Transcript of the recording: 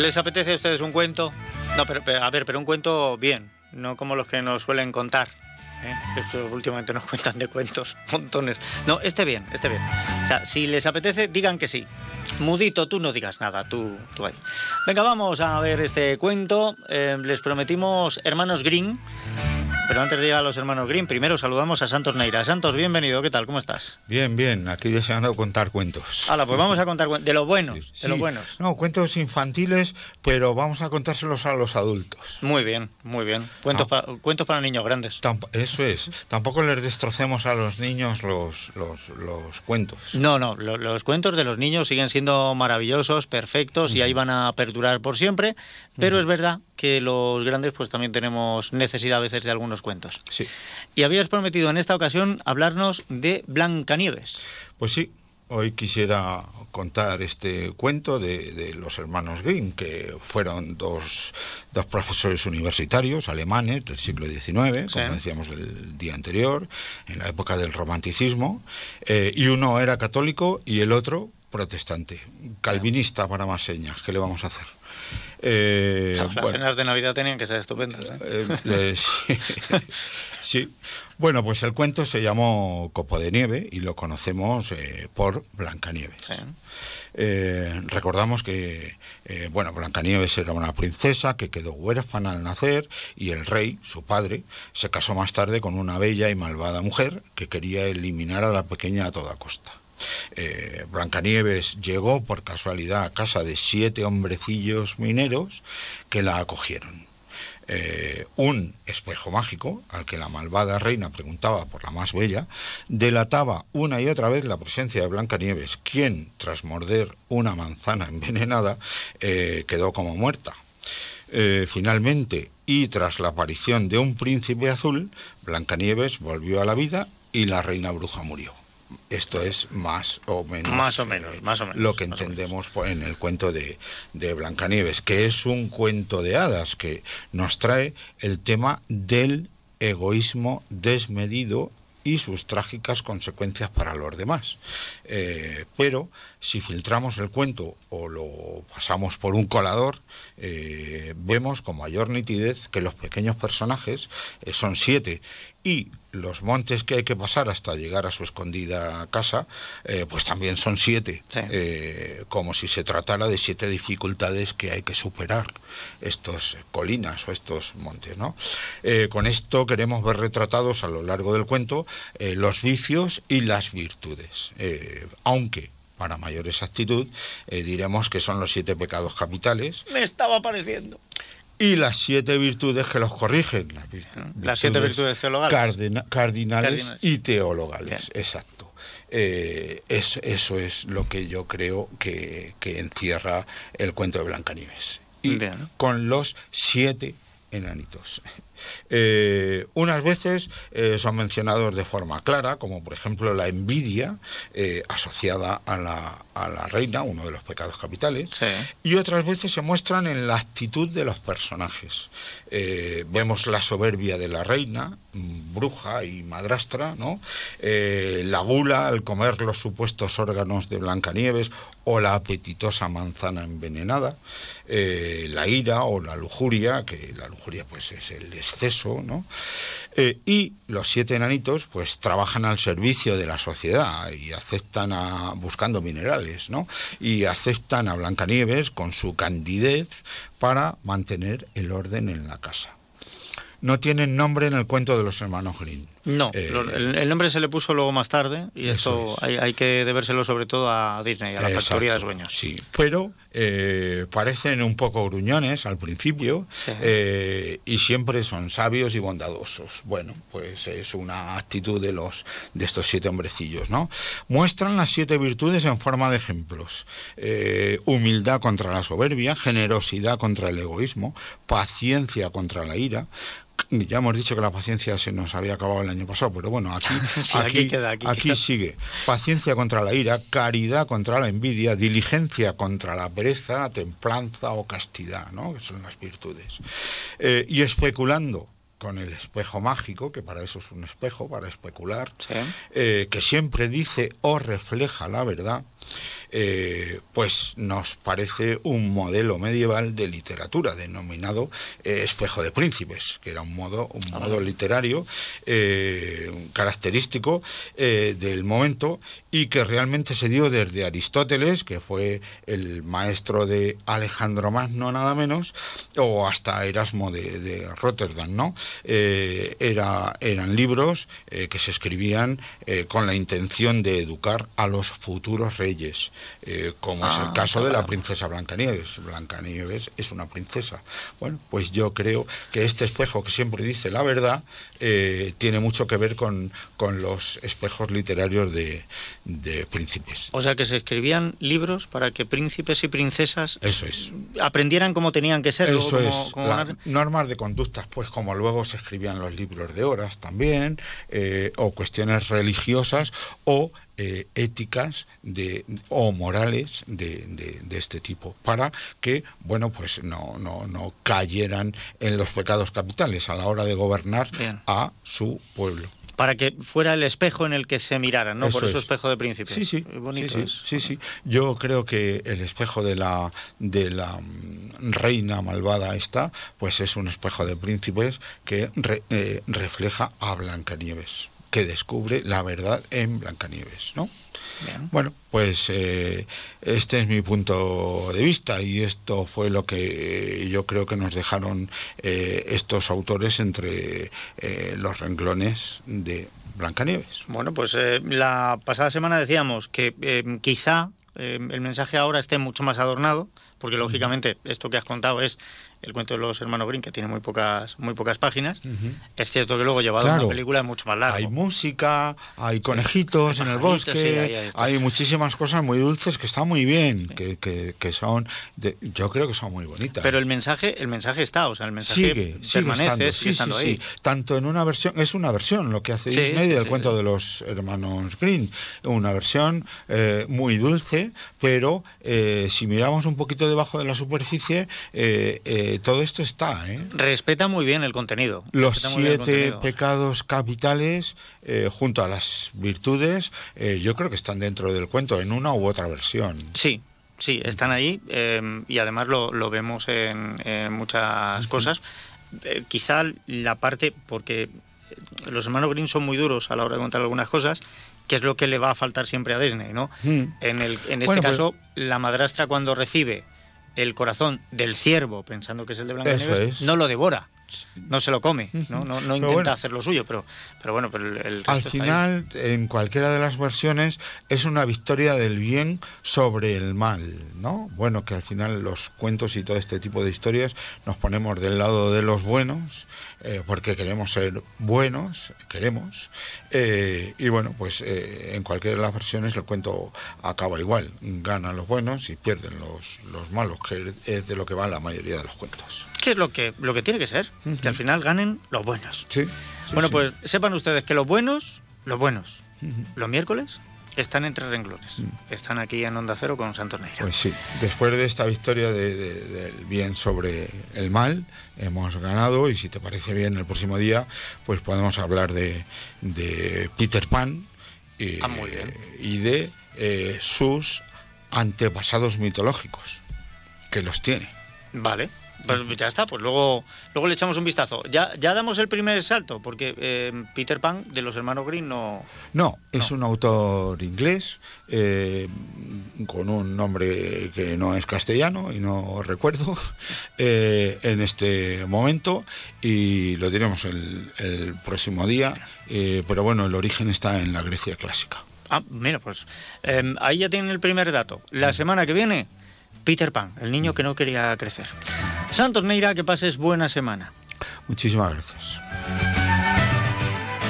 ¿Les apetece a ustedes un cuento? No, pero, a ver, pero un cuento bien, no como los que nos suelen contar. ¿eh? Últimamente nos cuentan de cuentos, montones. No, este bien, este bien. O sea, si les apetece, digan que sí. Mudito, tú no digas nada, tú, tú ahí. Venga, vamos a ver este cuento. Eh, les prometimos Hermanos Green. Pero antes de llegar a los hermanos Green, primero saludamos a Santos Neira. Santos, bienvenido, ¿qué tal? ¿Cómo estás? Bien, bien, aquí deseando contar cuentos. Hala, pues vamos a contar de los buenos, Sí, de los buenos. No, cuentos infantiles, pero vamos a contárselos a los adultos. Muy bien, muy bien. Cuentos, Ah. pa- cuentos para niños grandes. Tamp- eso es. Tampoco les destrocemos a los niños los, los, los cuentos. No, no, lo- los cuentos de los niños siguen siendo maravillosos, perfectos y ahí van a perdurar por siempre, pero es verdad que los grandes pues también tenemos necesidad a veces de algunos cuentos. Sí. Y habías prometido en esta ocasión hablarnos de Blancanieves. Pues sí, hoy quisiera contar este cuento de, de los hermanos Grimm, que fueron dos, dos profesores universitarios alemanes del siglo XIX, como decíamos el día anterior, en la época del romanticismo, eh, y uno era católico y el otro protestante, calvinista para más señas, ¿qué le vamos a hacer? Eh, Las bueno. cenas de Navidad tenían que ser estupendas. ¿eh? Eh, sí. Sí. Bueno, pues el cuento se llamó Copo de Nieve y lo conocemos por Blancanieves. Sí. Recordamos que, bueno, Blancanieves era una princesa que quedó huérfana al nacer y el rey, su padre, se casó más tarde con una bella y malvada mujer que quería eliminar a la pequeña a toda costa. Eh, Blancanieves llegó por casualidad a casa de siete hombrecillos mineros que la acogieron. Eh, un espejo mágico, al que la malvada reina preguntaba por la más bella, delataba una y otra vez la presencia de Blancanieves, quien, tras morder una manzana envenenada, eh, quedó como muerta. Eh, finalmente, y tras la aparición de un príncipe azul, Blancanieves volvió a la vida y la reina bruja murió. Esto es más o menos, Más o menos, más o menos, lo que entendemos en el cuento de, de Blancanieves, que es un cuento de hadas que nos trae el tema del egoísmo desmedido y sus trágicas consecuencias para los demás. Eh, pero si filtramos el cuento o lo pasamos por un colador, eh, vemos con mayor nitidez que los pequeños personajes eh, son siete y los montes que hay que pasar hasta llegar a su escondida casa, eh, pues también son siete, Sí. eh, como si se tratara de siete dificultades que hay que superar, estos colinas o estos montes. ¿no? Eh, con esto queremos ver retratados a lo largo del cuento los vicios y las virtudes, aunque para mayor exactitud eh, diremos que son los siete pecados capitales Me estaba pareciendo. y las siete virtudes que los corrigen. Las, siete virtudes teologales. cardina- cardinales, Cardinales. y teologales, Bien. exacto. Eh, es- eso es lo que yo creo que, que encierra el cuento de Blancanieves. Y Bien. con los siete enanitos. Eh, unas veces eh, son mencionados de forma clara, como por ejemplo la envidia eh, asociada a la, a la reina, uno de los pecados capitales, Sí. y otras veces se muestran en la actitud de los personajes. Vemos la soberbia de la reina, mm, bruja y madrastra, ¿no? La gula al comer los supuestos órganos de Blancanieves o la apetitosa manzana envenenada, la ira o la lujuria, que la lujuria pues es el exceso, ¿no? Eh, y los siete enanitos pues trabajan al servicio de la sociedad y aceptan a buscando minerales, ¿no? Y aceptan a Blancanieves con su candidez para mantener el orden en la casa. No tienen nombre en el cuento de los hermanos Green. No, Eh, el, el nombre se le puso luego más tarde y Eso es. hay, hay que debérselo sobre todo a Disney, a la Exacto, factoría de sueños. Sí, pero eh, parecen un poco gruñones al principio Sí. eh, y siempre son sabios y bondadosos. Bueno, pues es una actitud de los de estos siete hombrecillos, ¿no? Muestran las siete virtudes en forma de ejemplos: humildad contra la soberbia, generosidad contra el egoísmo, paciencia contra la ira. Ya hemos dicho que la paciencia se nos había acabado el año pasado, pero bueno, aquí, Sí, aquí queda, aquí queda. sigue. Paciencia contra la ira, caridad contra la envidia, diligencia contra la pereza, templanza o castidad, ¿no? Que son las virtudes. Eh, y especulando con el espejo mágico, que para eso es un espejo, para especular, Sí. eh, que siempre dice o refleja la verdad, eh, pues nos parece un modelo medieval de literatura denominado eh, Espejo de Príncipes, que era un modo, un ah, modo literario característico del momento y que realmente se dio desde Aristóteles, que fue el maestro de Alejandro Magno nada menos, o hasta Erasmo de, Rotterdam, ¿no? era, eran libros que se escribían con la intención de educar a los futuros reyes, eh, como es el ah, caso de la princesa Blancanieves. Blancanieves es una princesa. Bueno, pues yo creo que este espejo que siempre dice la verdad eh, tiene mucho que ver con, con los espejos literarios de, príncipes. O sea que se escribían libros para que príncipes y princesas Eso es. aprendieran cómo tenían que ser. Eso es. normas de conductas, pues como luego se escribían los libros de horas también, eh, o cuestiones religiosas, o eh, éticas de, o morales de, de, este tipo, para que, bueno, pues no, no, no cayeran en los pecados capitales a la hora de gobernar a su pueblo para que fuera el espejo en el que se miraran, ¿no? Por eso espejo de príncipe. Sí, sí. sí, sí, sí, Yo creo que el espejo de la de la mm, reina malvada esta, pues es un espejo de príncipes que eh, refleja a Blancanieves que descubre la verdad en Blancanieves, ¿no? Bueno, pues eh, este es mi punto de vista y esto fue lo que yo creo que nos dejaron eh, estos autores entre eh, los renglones de Blancanieves. Bueno, pues la pasada semana decíamos que quizá el mensaje ahora esté mucho más adornado, porque lógicamente esto que has contado es el cuento de los hermanos Green, que tiene muy pocas, muy pocas páginas. Es cierto que luego llevado a una película es mucho más largo. Hay música, hay conejitos en el bosque, hay, muchísimas cosas muy dulces que están muy bien, que, que, son, yo creo que son muy bonitas. Pero el mensaje, el mensaje está, o sea, el mensaje permanece, sigue estando, sí, sí, Tanto en una versión, es una versión lo que hace Disney del cuento de los hermanos Green, una versión eh, muy dulce, pero eh, si miramos un poquito debajo de la superficie, eh, todo esto está. ¿eh? Respeta muy bien el contenido. Los siete pecados capitales, eh, junto a las virtudes, eh, yo creo que están dentro del cuento, en una u otra versión. Sí, sí, están ahí y además lo, vemos en, muchas cosas. quizá la parte, porque los hermanos Green son muy duros a la hora de contar algunas cosas, que es lo que le va a faltar siempre a Disney, ¿no? En, el, en este caso, la madrastra cuando recibe el corazón del ciervo, pensando que es el de Blancanieves, no lo devora. No se lo come, no, no, no intenta hacer lo suyo, pero, pero bueno, pero el, Al final, en cualquiera de las versiones, es una victoria del bien sobre el mal, ¿no? Bueno, que al final los cuentos y todo este tipo de historias nos ponemos del lado de los buenos eh, porque queremos ser buenos, queremos, eh, y bueno, pues eh, en cualquiera de las versiones el cuento acaba igual, ganan los buenos y pierden los, los malos, que es de lo que va la mayoría de los cuentos. ¿Qué es lo que, lo que tiene que ser? Que al final ganen los buenos. Sí. bueno, pues sepan ustedes que los buenos, los buenos, los miércoles están entre renglones. Mm. Están aquí en Onda Cero con Santos Neira. Pues sí, después de esta victoria del bien sobre el mal, hemos ganado y si te parece bien el próximo día, pues podemos hablar de, Peter Pan ah, y de eh, sus antepasados mitológicos, que los tiene. Vale. Pues ya está, pues luego, luego le echamos un vistazo. Ya, ya damos el primer salto, porque eh, Peter Pan de los hermanos Green no. No, es un autor inglés eh, con un nombre que no es castellano y no recuerdo eh, en este momento y lo diremos el, el próximo día. pero bueno, el origen está en la Grecia clásica. Ah, mira, pues ahí ya tienen el primer dato. La semana que viene Peter Pan, el niño que no quería crecer. Santos Neira, que pases buena semana. Muchísimas gracias.